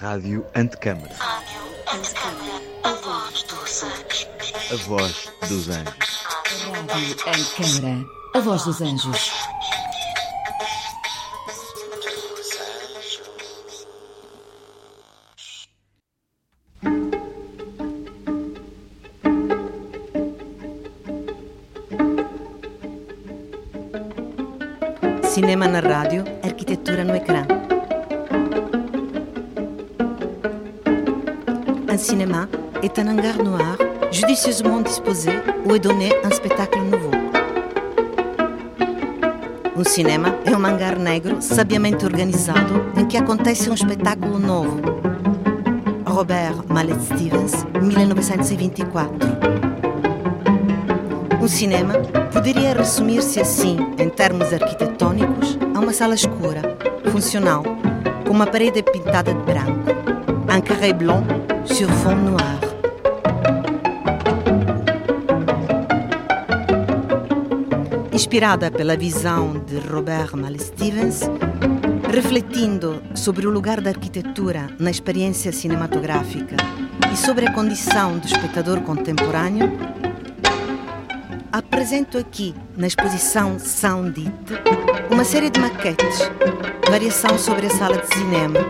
Rádio Antecâmara. Rádio Antecâmara. A voz dos anjos. A voz dos anjos. Rádio Antecâmara. A voz dos anjos. Est donné un spectacle nouveau. Um cinema é um hangar negro sabiamente organizado em que acontece um espetáculo novo. Robert Mallet Stevens, 1924. Um cinema poderia resumir-se assim, em termos arquitetônicos, a uma sala escura, funcional, com uma parede pintada de branco, un carré blanc sur fond noir. Inspirada pela visão de Robert Mallet Stevens, refletindo sobre o lugar da arquitetura na experiência cinematográfica e sobre a condição do espectador contemporâneo, apresento aqui, na exposição Sound It, uma série de maquetes, variação sobre a sala de cinema,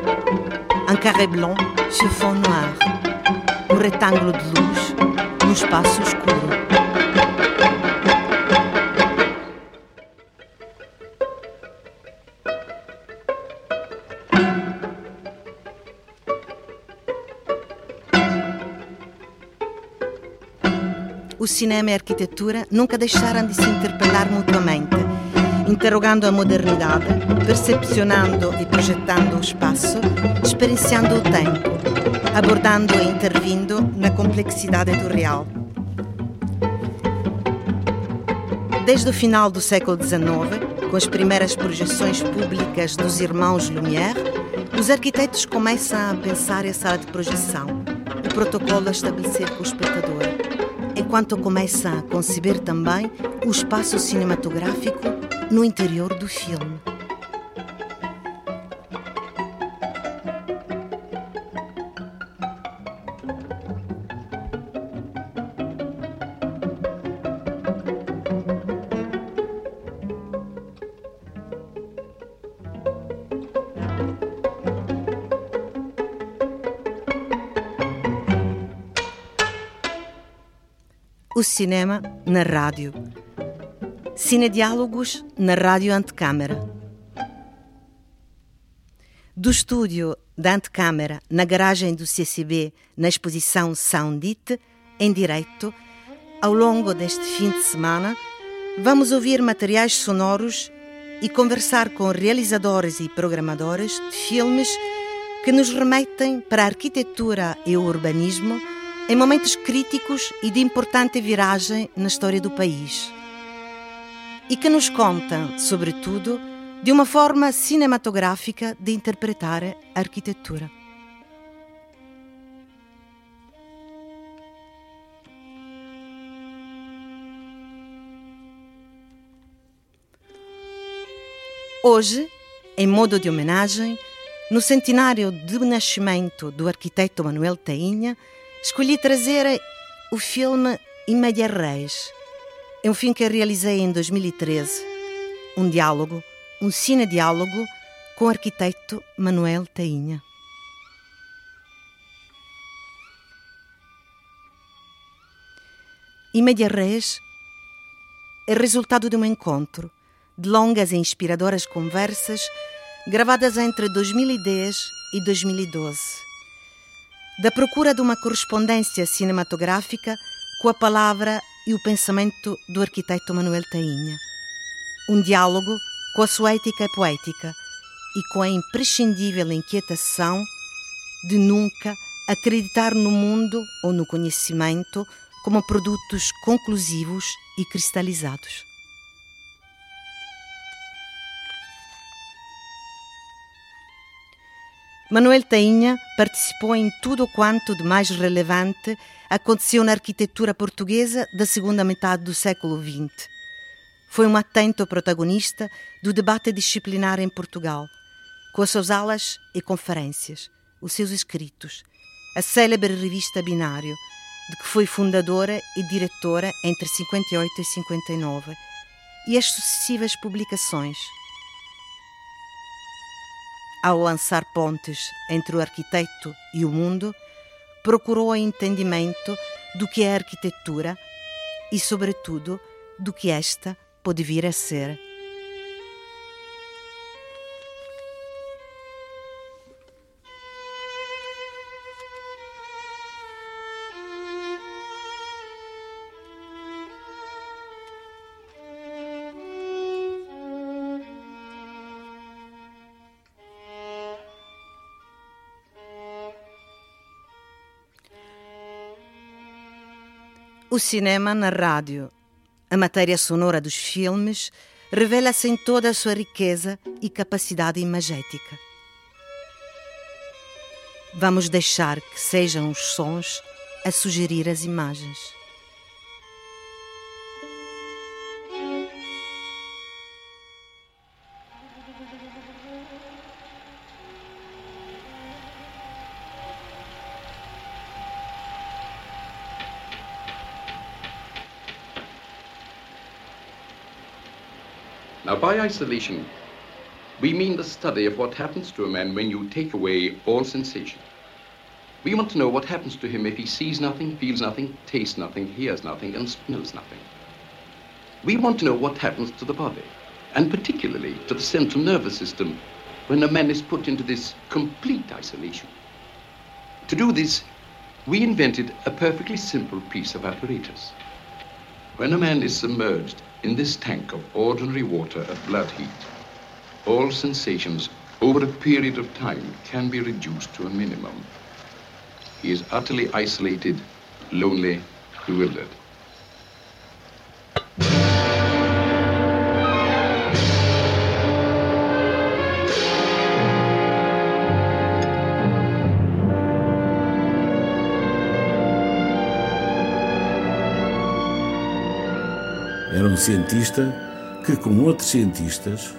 un carré blanc fond noir, um retângulo de luz num espaço escuro. O cinema e a arquitetura nunca deixaram de se interpelar mutuamente, interrogando a modernidade, percepcionando e projetando o espaço, experienciando o tempo, abordando e intervindo na complexidade do real. Desde o final do século XIX, com as primeiras projeções públicas dos irmãos Lumière, os arquitetos começam a pensar a sala de projeção, o protocolo a estabelecer com o espectador, enquanto começam a conceber também o espaço cinematográfico no interior do filme. O cinema na rádio. Cinediálogos na Rádio Antecâmara. Do estúdio da Antecâmara, na garagem do CCB, na exposição Soundit, em direito, ao longo deste fim de semana, vamos ouvir materiais sonoros e conversar com realizadores e programadores de filmes que nos remetem para a arquitetura e o urbanismo em momentos críticos e de importante viragem na história do país. E que nos contam, sobretudo, de uma forma cinematográfica de interpretar a arquitetura. Hoje, em modo de homenagem, no centenário do nascimento do arquiteto Manuel Tainha, escolhi trazer o filme Imédia Reis. É um filme que realizei em 2013. Um diálogo, um cine-diálogo com o arquiteto Manuel Tainha. Imédia Reis é resultado de um encontro, de longas e inspiradoras conversas gravadas entre 2010 e 2012 da procura de uma correspondência cinematográfica com a palavra e o pensamento do arquiteto Manuel Tainha. Um diálogo com a sua ética poética e com a imprescindível inquietação de nunca acreditar no mundo ou no conhecimento como produtos conclusivos e cristalizados. Manuel Tainha participou em tudo quanto de mais relevante aconteceu na arquitetura portuguesa da segunda metade do século XX. Foi um atento protagonista do debate disciplinar em Portugal, com as suas aulas e conferências, os seus escritos, a célebre revista Binário, de que foi fundadora e diretora entre 58 e 59, e as sucessivas publicações. Ao lançar pontes entre o arquiteto e o mundo, procurou o entendimento do que é arquitetura e, sobretudo, do que esta pode vir a ser. O cinema na rádio, a matéria sonora dos filmes, revela-se em toda a sua riqueza e capacidade imagética. Vamos deixar que sejam os sons a sugerir as imagens. By isolation, we mean the study of what happens to a man when you take away all sensation. We want to know what happens to him if he sees nothing, feels nothing, tastes nothing, hears nothing, and smells nothing. We want to know what happens to the body, and particularly to the central nervous system, when a man is put into this complete isolation. To do this, we invented a perfectly simple piece of apparatus. When a man is submerged in this tank of ordinary water at blood heat, all sensations over a period of time can be reduced to a minimum. He is utterly isolated, lonely, bewildered. Cientista que, com outros cientistas,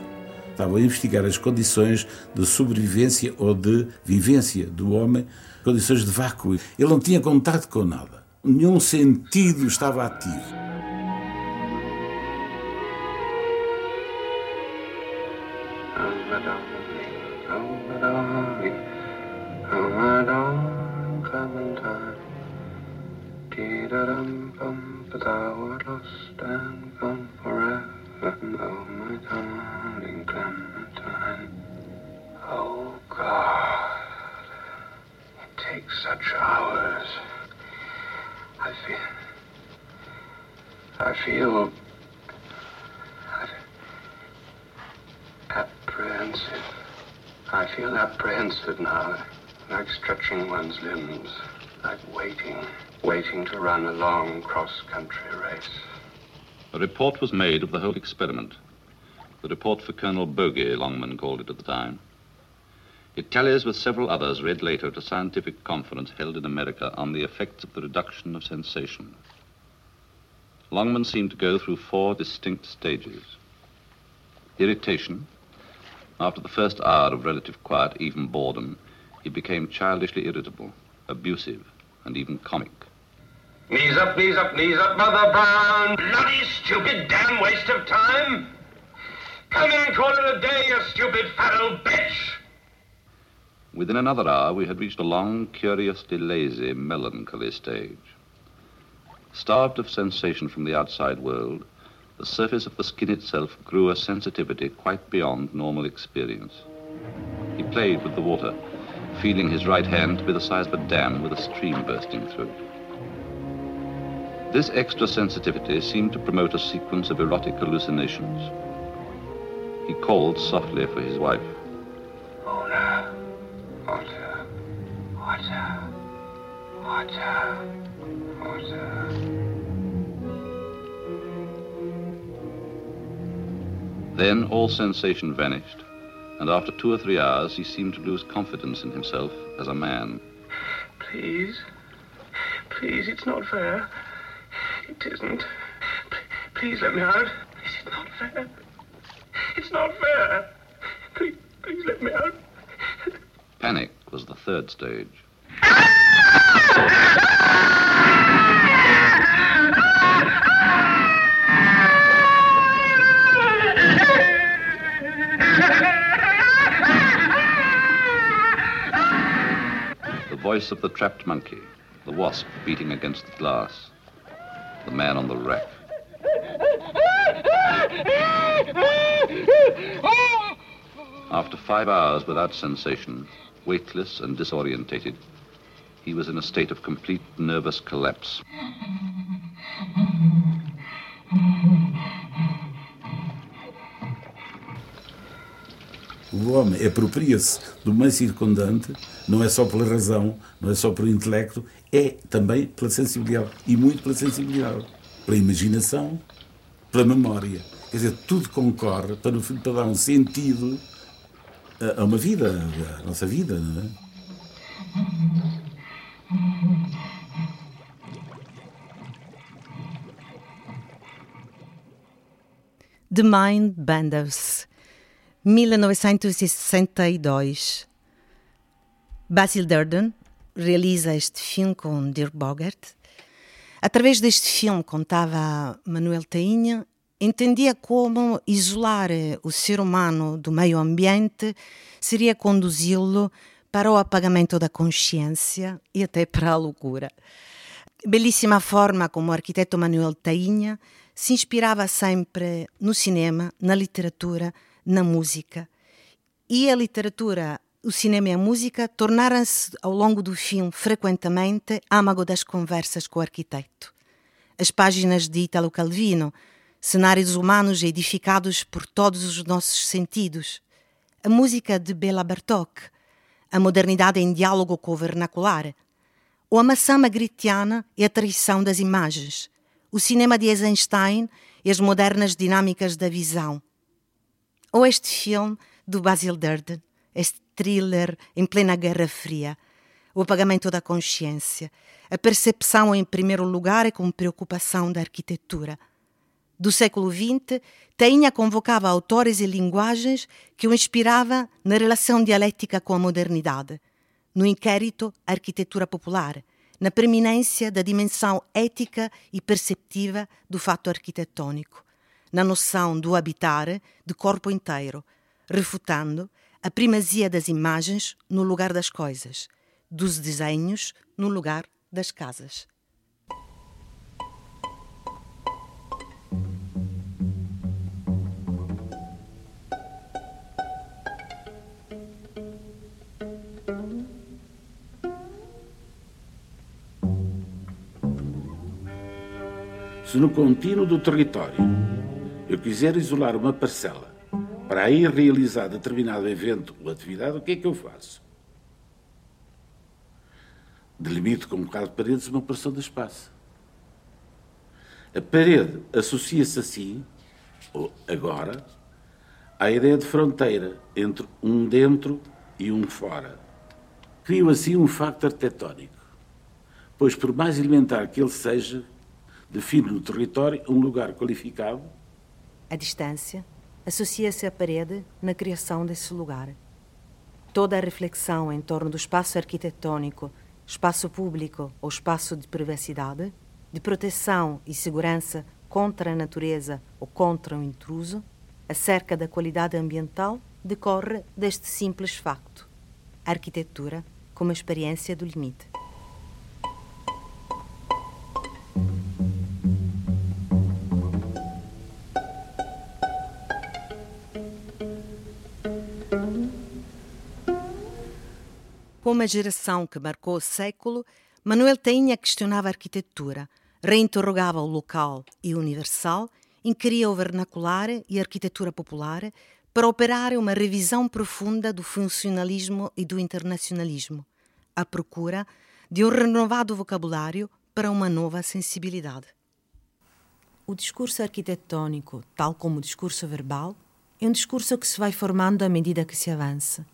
estava a investigar as condições de sobrevivência ou de vivência do homem, condições de vácuo. Ele não tinha contato com nada. Nenhum sentido estava ativo. But It takes such hours. I feel. I feel. apprehensive. I feel apprehensive now, like stretching one's limbs, like waiting, waiting to run a long cross-country race. A report was made of the whole experiment. The report for Colonel Bogey, Longman called it at the time. It tallies with several others read later at a scientific conference held in America on the effects of the reduction of sensation. Longman seemed to go through four distinct stages. Irritation. After the first hour of relative quiet, even boredom, he became childishly irritable, abusive, and even comic. Knees up, knees up, knees up, Mother Brown. Bloody stupid damn waste of time. Come in and call it a day, you stupid fat old bitch. Within another hour, we had reached a long, curiously lazy, melancholy stage. Starved of sensation from the outside world, the surface of the skin itself grew a sensitivity quite beyond normal experience. He played with the water, feeling his right hand to be the size of a dam with a stream bursting through it. This extra sensitivity seemed to promote a sequence of erotic hallucinations. He called softly for his wife. Water, water, water. Then all sensation vanished, and after two or three hours he seemed to lose confidence in himself as a man. Please, please, it's not fair. It isn't. P- please let me out. It's not fair. It's not fair. Please, please let me out. Panic was the third stage. The voice of the trapped monkey, the wasp beating against the glass, the man on the rack. After five hours without sensation, weightless and disorientated, he was in a state of complete nervous collapse. O homem apropria-se do meio circundante, não é só pela razão, não é só pelo intelecto, é também pela sensibilidade. E muito pela sensibilidade. Pela imaginação, pela memória. Quer dizer, tudo concorre para, no fim, para dar um sentido a, a uma vida, a nossa vida, não é? The Mind Benders, 1962. Basil Durden realiza este filme com Dirk Bogart. Através deste filme, contava Manuel Tainha, entendia como isolar o ser humano do meio ambiente seria conduzi-lo para o apagamento da consciência e até para a loucura. Belíssima forma como o arquiteto Manuel Tainha se inspirava sempre no cinema, na literatura, na música. E a literatura, o cinema e a música tornaram-se, ao longo do filme, frequentemente âmago das conversas com o arquiteto. As páginas de Italo Calvino, cenários humanos edificados por todos os nossos sentidos. A música de Bela Bartok, a modernidade em diálogo com o vernacular. Ou a maçã magritiana e a traição das imagens o cinema de Eisenstein e as modernas dinâmicas da visão. Ou este filme do Basil Durden, este thriller em plena Guerra Fria, o apagamento da consciência, a percepção em primeiro lugar e como preocupação da arquitetura. Do século XX, Tainha convocava autores e linguagens que o inspirava na relação dialética com a modernidade, no inquérito à arquitetura popular, na preeminência da dimensão ética e perceptiva do fato arquitetônico, na noção do habitar de corpo inteiro, refutando a primazia das imagens no lugar das coisas, dos desenhos no lugar das casas. Se no contínuo do território eu quiser isolar uma parcela para aí realizar determinado evento ou atividade, o que é que eu faço? Delimito com um bocado de paredes uma porção de espaço. A parede associa-se assim, ou agora, à ideia de fronteira entre um dentro e um fora. Crio assim um facto arquitetónico, pois por mais elementar que ele seja, define no território um lugar qualificado. A distância associa-se à parede na criação desse lugar. Toda a reflexão em torno do espaço arquitetônico, espaço público ou espaço de privacidade, de proteção e segurança contra a natureza ou contra o intruso, acerca da qualidade ambiental, decorre deste simples facto: a arquitetura como experiência do limite. Uma geração que marcou o século, Manuel Tainha questionava a arquitetura, reinterrogava o local e universal, inquiria o vernacular e a arquitetura popular para operar uma revisão profunda do funcionalismo e do internacionalismo, à procura de um renovado vocabulário para uma nova sensibilidade. O discurso arquitetônico, tal como o discurso verbal, é um discurso que se vai formando à medida que se avança.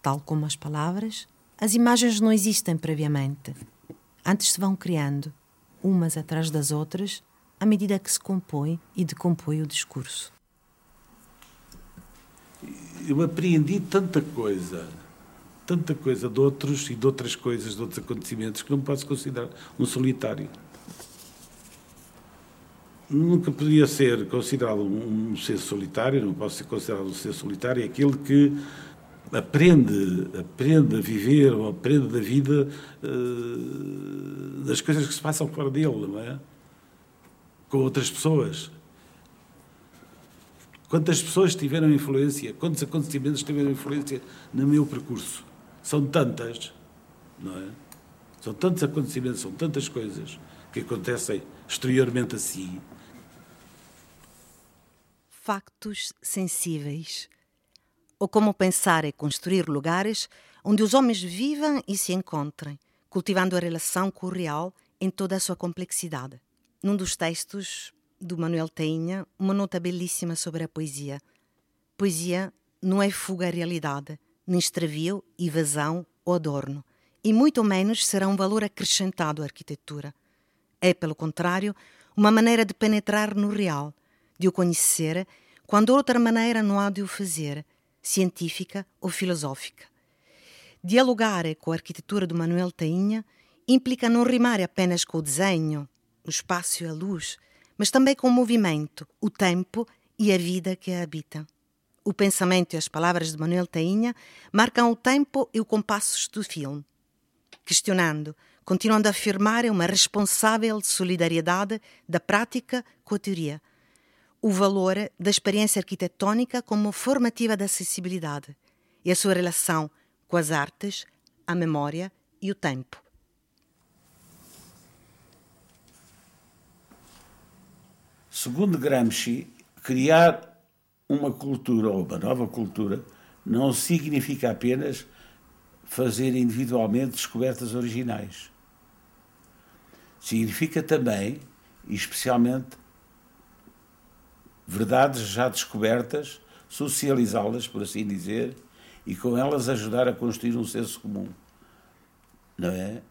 Tal como as palavras, as imagens não existem previamente. Antes se vão criando, umas atrás das outras, à medida que se compõe e decompõe o discurso. Eu apreendi tanta coisa tanta coisa de outros e de outras coisas, de outros acontecimentos, que não posso considerar um solitário. Nunca podia ser considerado um ser solitário, não posso ser considerado um ser solitário, é aquele que aprende, aprende a viver ou aprende da vida uh, das coisas que se passam fora dele, não é? Com outras pessoas. Quantas pessoas tiveram influência, quantos acontecimentos tiveram influência no meu percurso? São tantas, não é? São tantos acontecimentos, são tantas coisas que acontecem exteriormente assim. Factos sensíveis ou como pensar e construir lugares onde os homens vivam e se encontrem, cultivando a relação com o real em toda a sua complexidade. Num dos textos do Manuel Tainha, uma nota belíssima sobre a poesia. Poesia não é fuga à realidade, nem extravio, evasão ou adorno, e muito menos será um valor acrescentado à arquitetura. É, pelo contrário, uma maneira de penetrar no real, de o conhecer, quando outra maneira não há de o fazer, científica ou filosófica. Dialogar com a arquitetura do Manuel Tainha implica não rimar apenas com o desenho, o espaço e a luz, mas também com o movimento, o tempo e a vida que a habita. O pensamento e as palavras de Manuel Tainha marcam o tempo e o compasso do filme. Questionando, continuando a afirmar uma responsável solidariedade da prática com a teoria – o valor da experiência arquitetónica como formativa da acessibilidade e a sua relação com as artes, a memória e o tempo. Segundo Gramsci, criar uma cultura ou uma nova cultura não significa apenas fazer individualmente descobertas originais. Significa também, e especialmente, verdades já descobertas, socializá-las, por assim dizer, e com elas ajudar a construir um senso comum. Não é?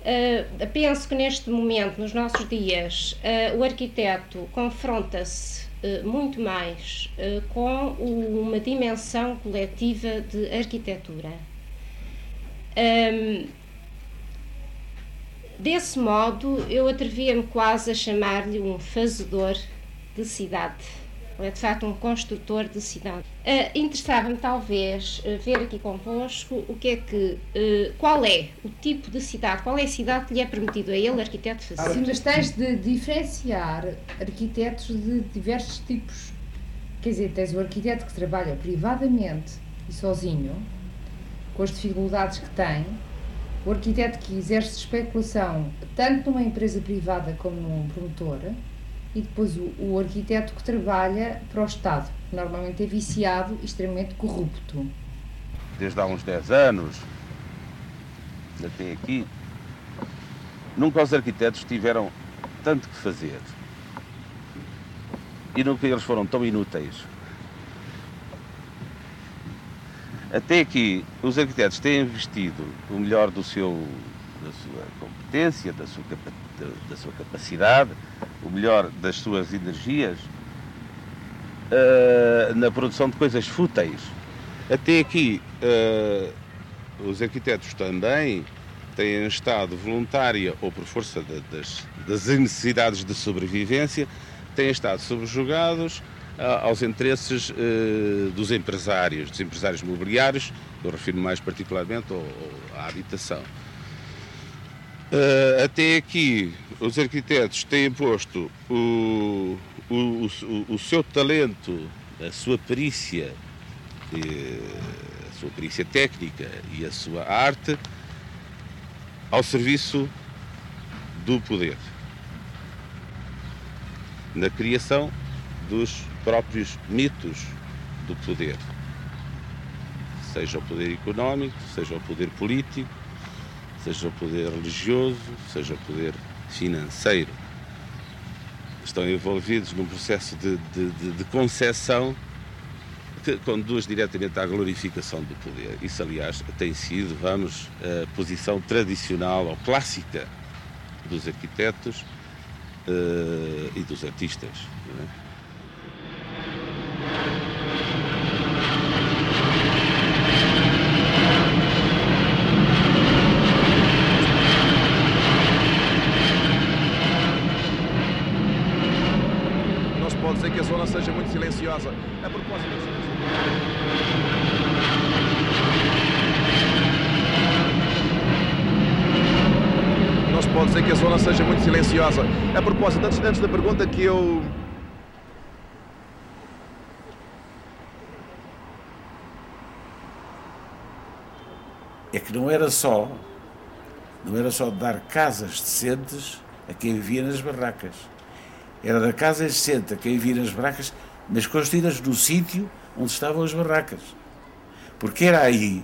Uh, penso que neste momento, nos nossos dias, uh, o arquiteto confronta-se uh, muito mais com uma dimensão coletiva de arquitetura. Um, Desse modo, eu atrevia-me quase a chamar-lhe um fazedor de cidade. É de facto um construtor de cidade. Uh, Interessava-me talvez uh, ver aqui convosco o que é que, uh, qual é o tipo de cidade, qual é a cidade que lhe é permitido a ele, arquiteto, fazer. Sim, mas tens de diferenciar arquitetos de diversos tipos. Quer dizer, tens o arquiteto que trabalha privadamente e sozinho, com as dificuldades que tem, o arquiteto que exerce especulação tanto numa empresa privada como num promotor e depois o, o arquiteto que trabalha para o Estado, que normalmente é viciado e extremamente corrupto. Desde há uns 10 anos até aqui, nunca os arquitetos tiveram tanto que fazer e nunca eles foram tão inúteis Até aqui, os arquitetos têm investido o melhor do seu, da sua competência, da sua, da sua capacidade, o melhor das suas energias uh, na produção de coisas fúteis. Até aqui, uh, os arquitetos também têm estado voluntária ou por força de, das, das necessidades de sobrevivência, têm estado subjugados aos interesses uh, dos empresários, dos empresários mobiliários, eu refiro mais particularmente à habitação. Uh, até aqui, os arquitetos têm posto o, o, o, o seu talento, a sua perícia, a sua perícia técnica e a sua arte ao serviço do poder, na criação dos próprios mitos do poder, seja o poder económico, seja o poder político, seja o poder religioso, seja o poder financeiro. Estão envolvidos num processo de, de, de, de concessão que conduz diretamente à glorificação do poder. Isso, aliás, tem sido, vamos, a posição tradicional ou clássica dos arquitetos uh, e dos artistas. É? Não se pode dizer que a zona seja muito silenciosa. A propósito, antes, da pergunta que eu é que não era só não era só dar casas decentes a quem vivia nas barracas. Era dar casas decentes a quem vivia nas barracas, mas construídas no sítio onde estavam as barracas. Porque era aí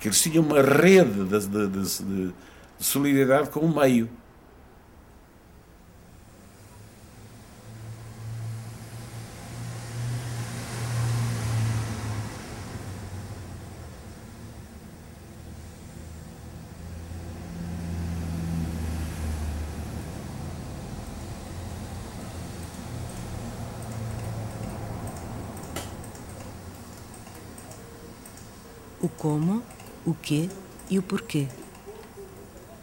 que eles tinham uma rede de, de, de, de solidariedade com o meio. O como, o que e o porquê.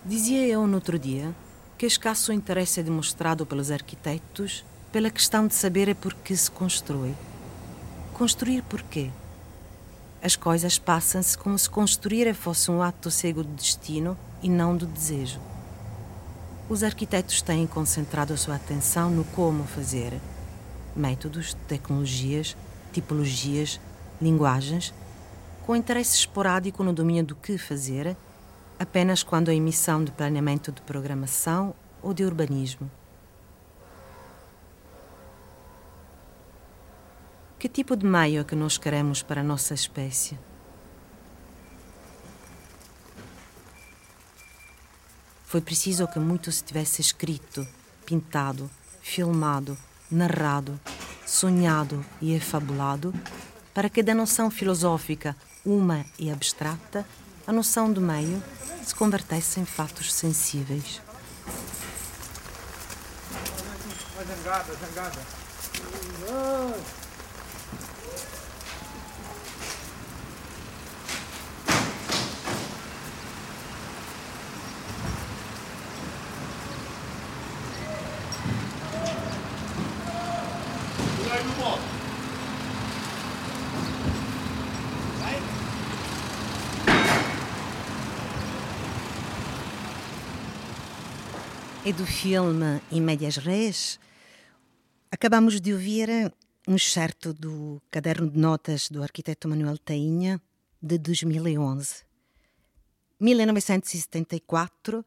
Dizia eu no outro dia que escasso interesse é demonstrado pelos arquitetos pela questão de saber é por que se constrói. Construir por quê? As coisas passam-se como se construir fosse um ato cego do destino e não do desejo. Os arquitetos têm concentrado a sua atenção no como fazer. Métodos, tecnologias, tipologias, linguagens com interesse esporádico no domínio do que fazer, apenas quando a emissão de planeamento de programação ou de urbanismo. Que tipo de meio é que nós queremos para a nossa espécie? Foi preciso que muito se tivesse escrito, pintado, filmado, narrado, sonhado e efabulado para que da noção filosófica uma e abstrata, a noção do meio se convertesse em fatos sensíveis. Zangada, zangada. E do filme Em Médias Res, acabamos de ouvir um excerto do caderno de notas do arquiteto Manuel Tainha, de 2011. 1974,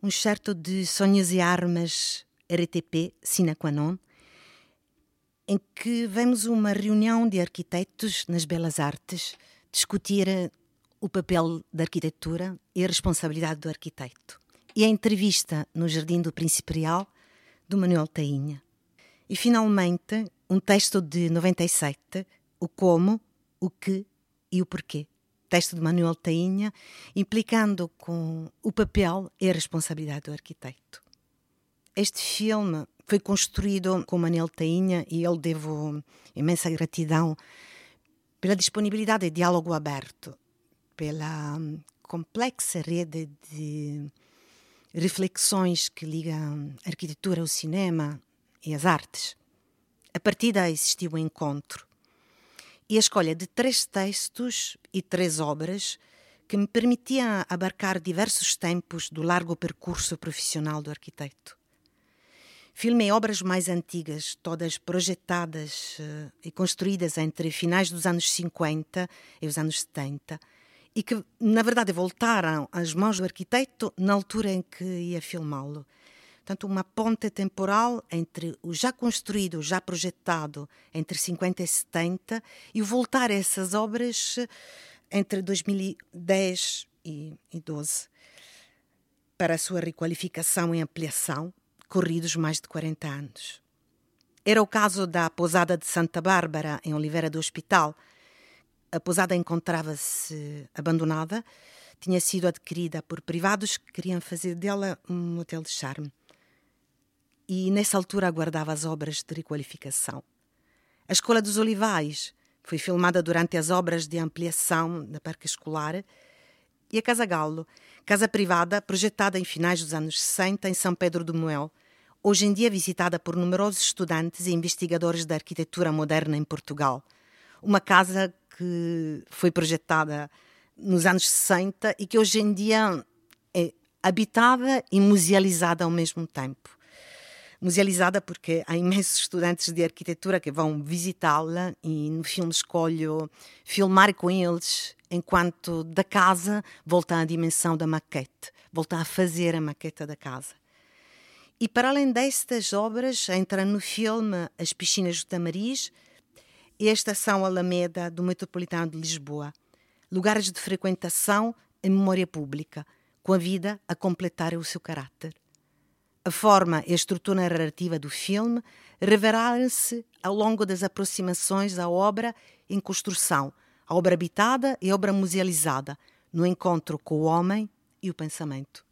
um excerto de Sonhos e Armas RTP Sina Qua Non, em que vemos uma reunião de arquitetos nas belas artes discutir o papel da arquitetura e a responsabilidade do arquiteto e a entrevista no Jardim do Príncipe Real do Manuel Tainha. E finalmente, um texto de 97, o como, o que e o porquê. Texto de Manuel Tainha, implicando com o papel e a responsabilidade do arquiteto. Este filme foi construído com Manuel Tainha e eu devo imensa gratidão pela disponibilidade de diálogo aberto, pela hum, complexa rede de reflexões que ligam a arquitetura ao cinema e as artes. A partir daí existiu um encontro e a escolha de três textos e três obras que me permitiam abarcar diversos tempos do largo percurso profissional do arquiteto. Filmei obras mais antigas, todas projetadas uh, e construídas entre finais dos anos 50 e os anos 70, e que, na verdade, voltaram às mãos do arquiteto na altura em que ia filmá-lo. Portanto, uma ponte temporal entre o já construído, já projetado entre 50 e 70 e voltar a essas obras entre 2010 e 2012 para a sua requalificação e ampliação, corridos mais de 40 anos. Era o caso da Pousada de Santa Bárbara, em Oliveira do Hospital, a pousada encontrava-se abandonada, tinha sido adquirida por privados que queriam fazer dela um hotel de charme. E nessa altura aguardava as obras de requalificação. A Escola dos Olivais foi filmada durante as obras de ampliação da Parque Escolar e a Casa Galo, casa privada projetada em finais dos anos 60 em São Pedro do Moel, hoje em dia visitada por numerosos estudantes e investigadores da arquitetura moderna em Portugal – uma casa que foi projetada nos anos 60 e que hoje em dia é habitada e musealizada ao mesmo tempo. Musealizada porque há imensos estudantes de arquitetura que vão visitá-la e no filme escolho filmar com eles enquanto da casa volta à dimensão da maquete, volta a fazer a maqueta da casa. E para além destas obras, entra no filme As Piscinas do Tamariz e a Estação Alameda do Metropolitano de Lisboa, lugares de frequentação e memória pública, com a vida a completar o seu caráter. A forma e a estrutura narrativa do filme revelaram-se ao longo das aproximações à obra em construção, a obra habitada e a obra musealizada, no encontro com o homem e o pensamento.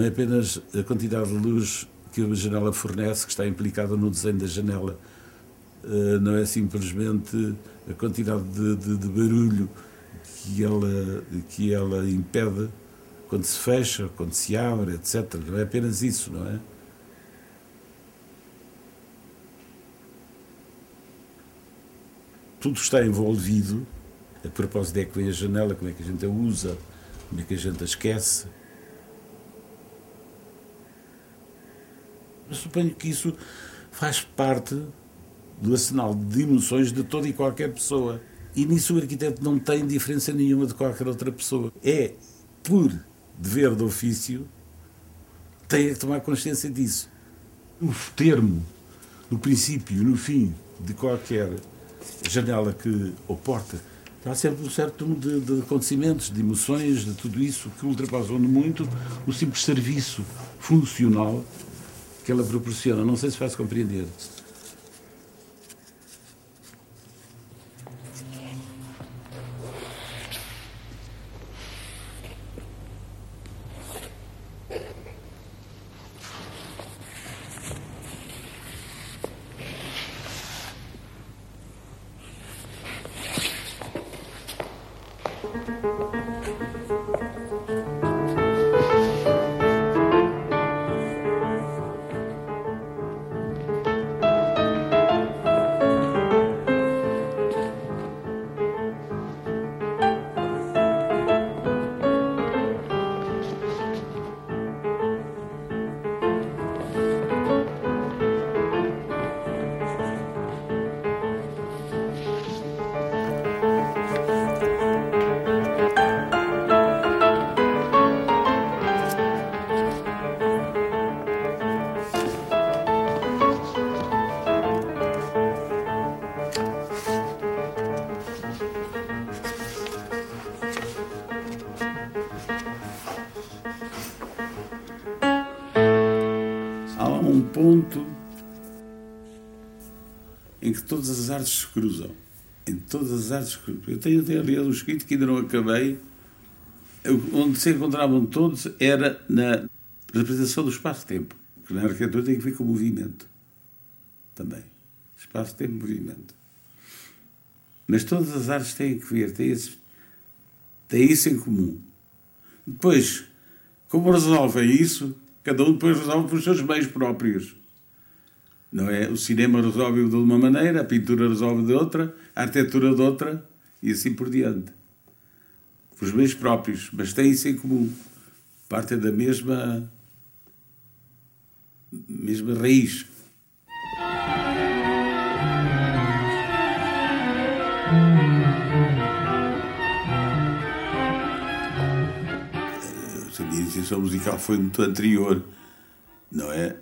Não é apenas a quantidade de luz que a janela fornece que está implicada no desenho da janela. Eh, não é simplesmente a quantidade de, de, de barulho que ela, que ela impede quando se fecha, quando se abre, etc. Não é apenas isso, não é? Tudo está envolvido. A propósito é que vem a janela, como é que a gente a usa, como é que a gente a esquece. Eu suponho que isso faz parte do arsenal de emoções de toda e qualquer pessoa. E nisso o arquiteto não tem diferença nenhuma de qualquer outra pessoa. É, por dever de ofício, tem que tomar consciência disso. O termo, no princípio, no fim de qualquer janela que, ou porta, há sempre um certo número de, de acontecimentos, de emoções, de tudo isso que ultrapassam muito o simples serviço funcional que ela proporciona. Não sei se faz compreender. Em que todas as artes se cruzam. Em todas as artes se cruzam. Eu tenho até aliás um escrito que ainda não acabei, onde se encontravam todos era na representação do espaço-tempo, que na arquitetura tem que ver com o movimento também. Espaço-tempo, movimento. Mas todas as artes têm que ver, têm, esse, têm isso em comum. Depois, como resolvem isso, cada um depois resolve pelos seus meios próprios. Não é? O cinema resolve de uma maneira, a pintura resolve de outra, a arquitetura de outra e assim por diante. Os meios próprios, mas têm isso em comum. Partem da mesma mesma raiz. A minha iniciação musical foi muito anterior, não é?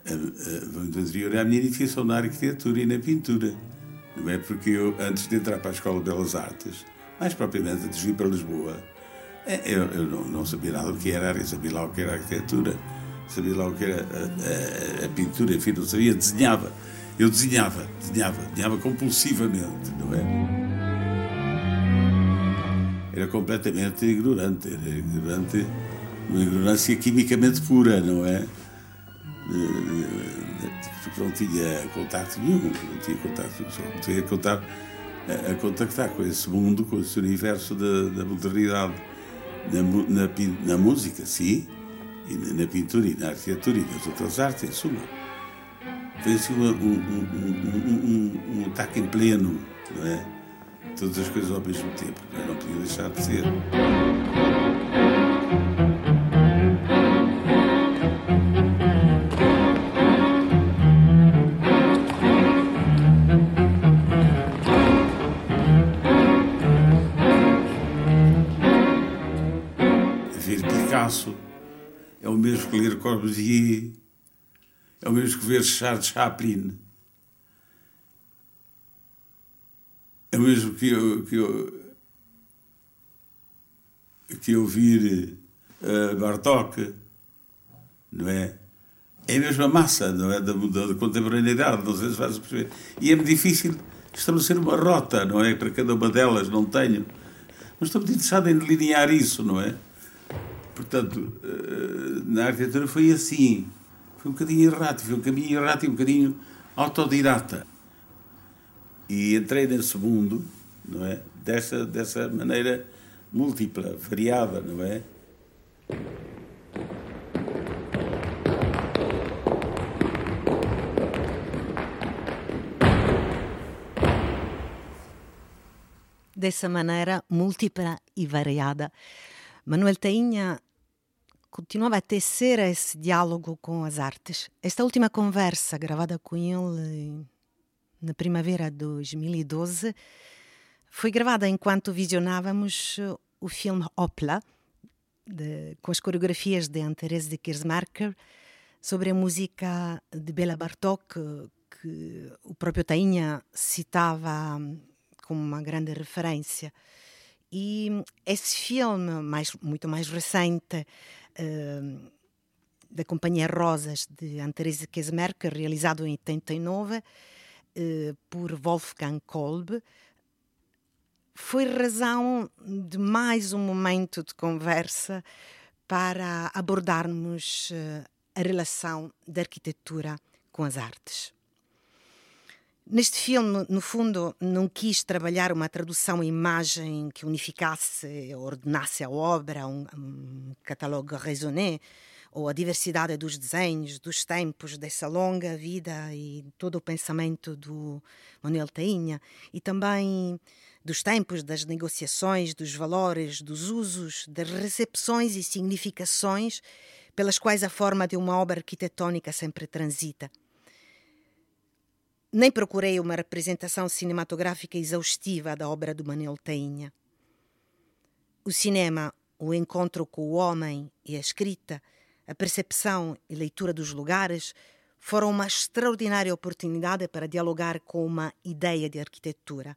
Muito anterior à minha iniciação na arquitetura e na pintura. Não é? Porque eu, antes de entrar para a Escola de Belas Artes, mais propriamente antes de vir para Lisboa, é, eu, eu não, não, sabia nada do que era, eu sabia lá o que era arquitetura, sabia lá o que era a, a, a pintura, enfim, não sabia, desenhava. Eu desenhava, desenhava, desenhava compulsivamente, não é? Era completamente ignorante, era ignorante, uma ignorância quimicamente pura, não é? Porque não tinha contato nenhum, não tinha contato, só tinha contato, a, a contactar com esse mundo, com esse universo da, da modernidade. Na, na, na, música, sim, e na, na, pintura e na arquitetura e nas outras artes, em suma. Foi assim um, um, um, um, ataque em pleno, não é? Todas as coisas ao mesmo tempo, não, não podia deixar de ser. Corbusier, é o mesmo que ver Charles Chaplin, é o mesmo que eu, que eu, que ouvir uh, Bartok, não é? É a mesma massa, não é? Da, da contemporaneidade, não sei se faz perceber. E é-me difícil estabelecer uma rota, não é? Para cada uma delas, não tenho. Mas estou muito interessado em delinear isso, não é? Portanto, eh, na arquitetura foi assim. Foi um bocadinho errático, foi um caminho errático um bocadinho autodidata. E entrei nesse mundo, não é? Dessa, dessa maneira múltipla, variada, não é? Dessa maneira múltipla e variada, Manuel Tainha continuava a tecer esse diálogo com as artes. Esta última conversa, gravada com ele na primavera de 2012, foi gravada enquanto visionávamos o filme Opla, de, com as coreografias de Anne-Therese de Kersmarker, sobre a música de Bela Bartok, que o próprio Tainha citava como uma grande referência. E esse filme, mais, muito mais recente, uh, da Companhia Rosas, de Anne-Therese Kesmerker, realizado em 89 uh, eh, por Wolfgang Kolb, foi razão de mais um momento de conversa para abordarmos uh, a relação da arquitetura com as artes. Neste filme, no fundo, não quis trabalhar uma tradução em imagem que unificasse, ordenasse a obra, um, um catálogo raisonné, ou a diversidade dos desenhos, dos tempos dessa longa vida e todo o pensamento do Manuel Tainha, e também dos tempos das negociações, dos valores, dos usos, das recepções e significações pelas quais a forma de uma obra arquitetônica sempre transita nem procurei uma representação cinematográfica exaustiva da obra do Manuel Tainha. O cinema, o encontro com o homem e a escrita, a percepção e leitura dos lugares foram uma extraordinária oportunidade para dialogar com uma ideia de arquitetura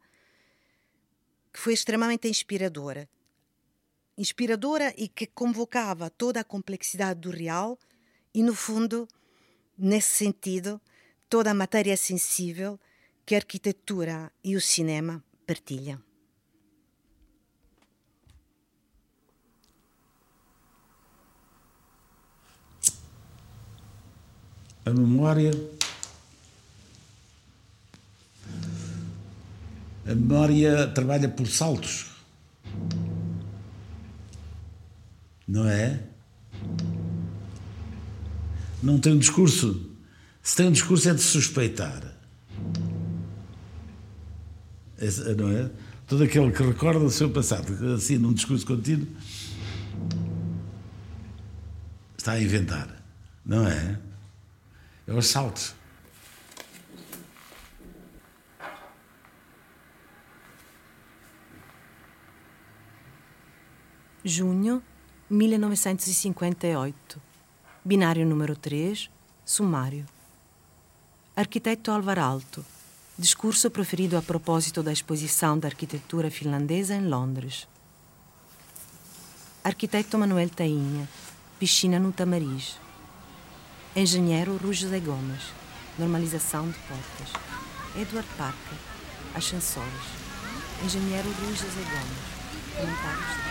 que foi extremamente inspiradora. Inspiradora e que convocava toda a complexidade do real e, no fundo, nesse sentido, toda a matéria sensível que a arquitetura e o cinema partilham. A memória. A memória trabalha por saltos. Não é? Não tem um discurso. Se tem um discurso é de suspeitar. Não é? Todo aquele que recorda o seu passado, assim, num discurso contínuo, está a inventar. Não é? É o assalto. Junho 1958. Binário número 3, sumário. Arquiteto Alvar Alto. Discurso proferido a propósito da exposição da arquitetura finlandesa em Londres. Arquiteto Manuel Tainha. Piscina no Tamariz. Engenheiro Rui José Gomes. Normalização de portas. Edward Parker. Ascensores. Engenheiro Rui José Gomes. Comentários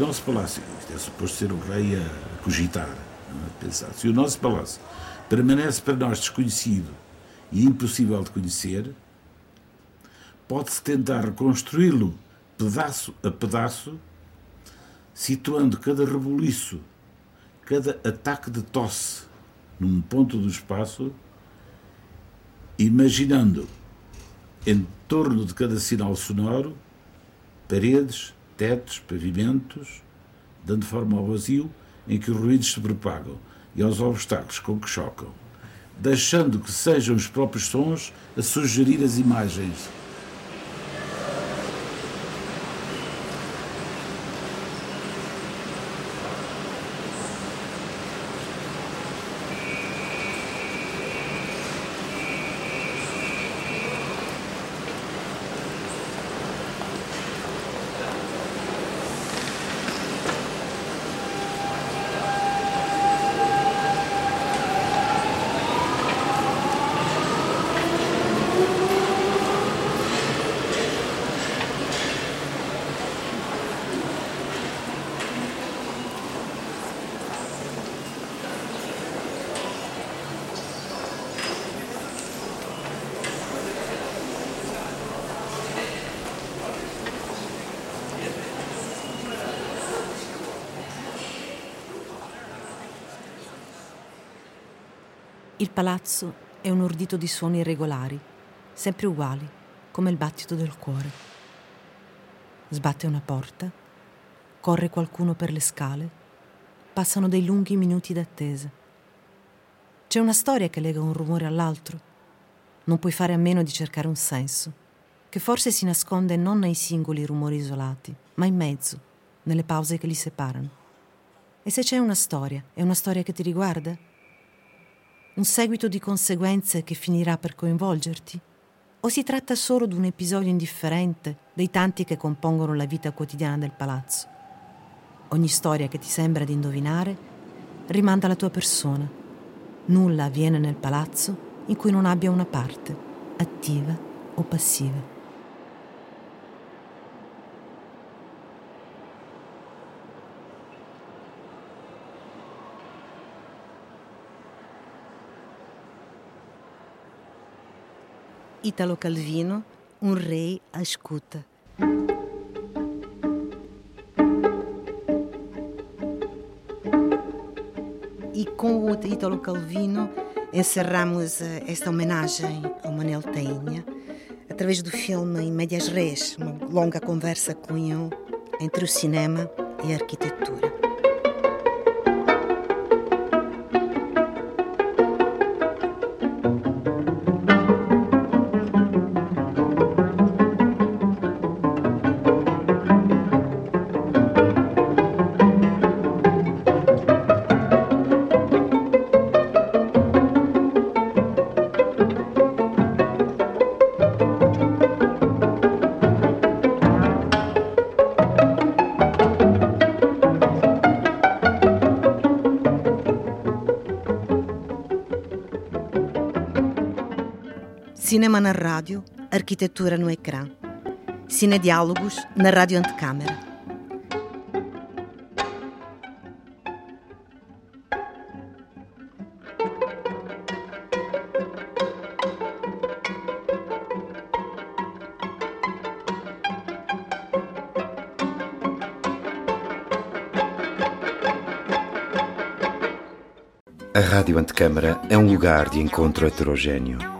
nosso palácio, isto é suposto ser o rei a cogitar, é? a pensar, se o nosso palácio permanece para nós desconhecido e impossível de conhecer, pode-se tentar reconstruí-lo pedaço a pedaço, situando cada rebuliço, cada ataque de tosse num ponto do espaço, imaginando em torno de cada sinal sonoro paredes, tetos, pavimentos, dando forma ao vazio em que os ruídos se propagam e aos obstáculos com que chocam, deixando que sejam os próprios sons a sugerir as imagens. Il palazzo è un ordito di suoni irregolari, sempre uguali, come il battito del cuore. Sbatte una porta, corre qualcuno per le scale, passano dei lunghi minuti d'attesa. C'è una storia che lega un rumore all'altro. Non puoi fare a meno di cercare un senso, che forse si nasconde non nei singoli rumori isolati, ma in mezzo, nelle pause che li separano. E se c'è una storia, è una storia che ti riguarda? Un seguito di conseguenze che finirà per coinvolgerti? O si tratta solo di un episodio indifferente dei tanti che compongono la vita quotidiana del palazzo? Ogni storia che ti sembra di indovinare rimanda alla tua persona. Nulla avviene nel palazzo in cui non abbia una parte, attiva o passiva. Italo Calvino, um rei à escuta. E com o Italo Calvino encerramos eh, esta homenagem ao Manel Tainha através do filme Em Médias Res, uma longa conversa com ele entre o cinema e a arquitetura. Cinema na rádio, arquitetura no ecrã. Cinediálogos na rádio antecâmara. A Rádio Antecâmara é um lugar de encontro heterogêneo,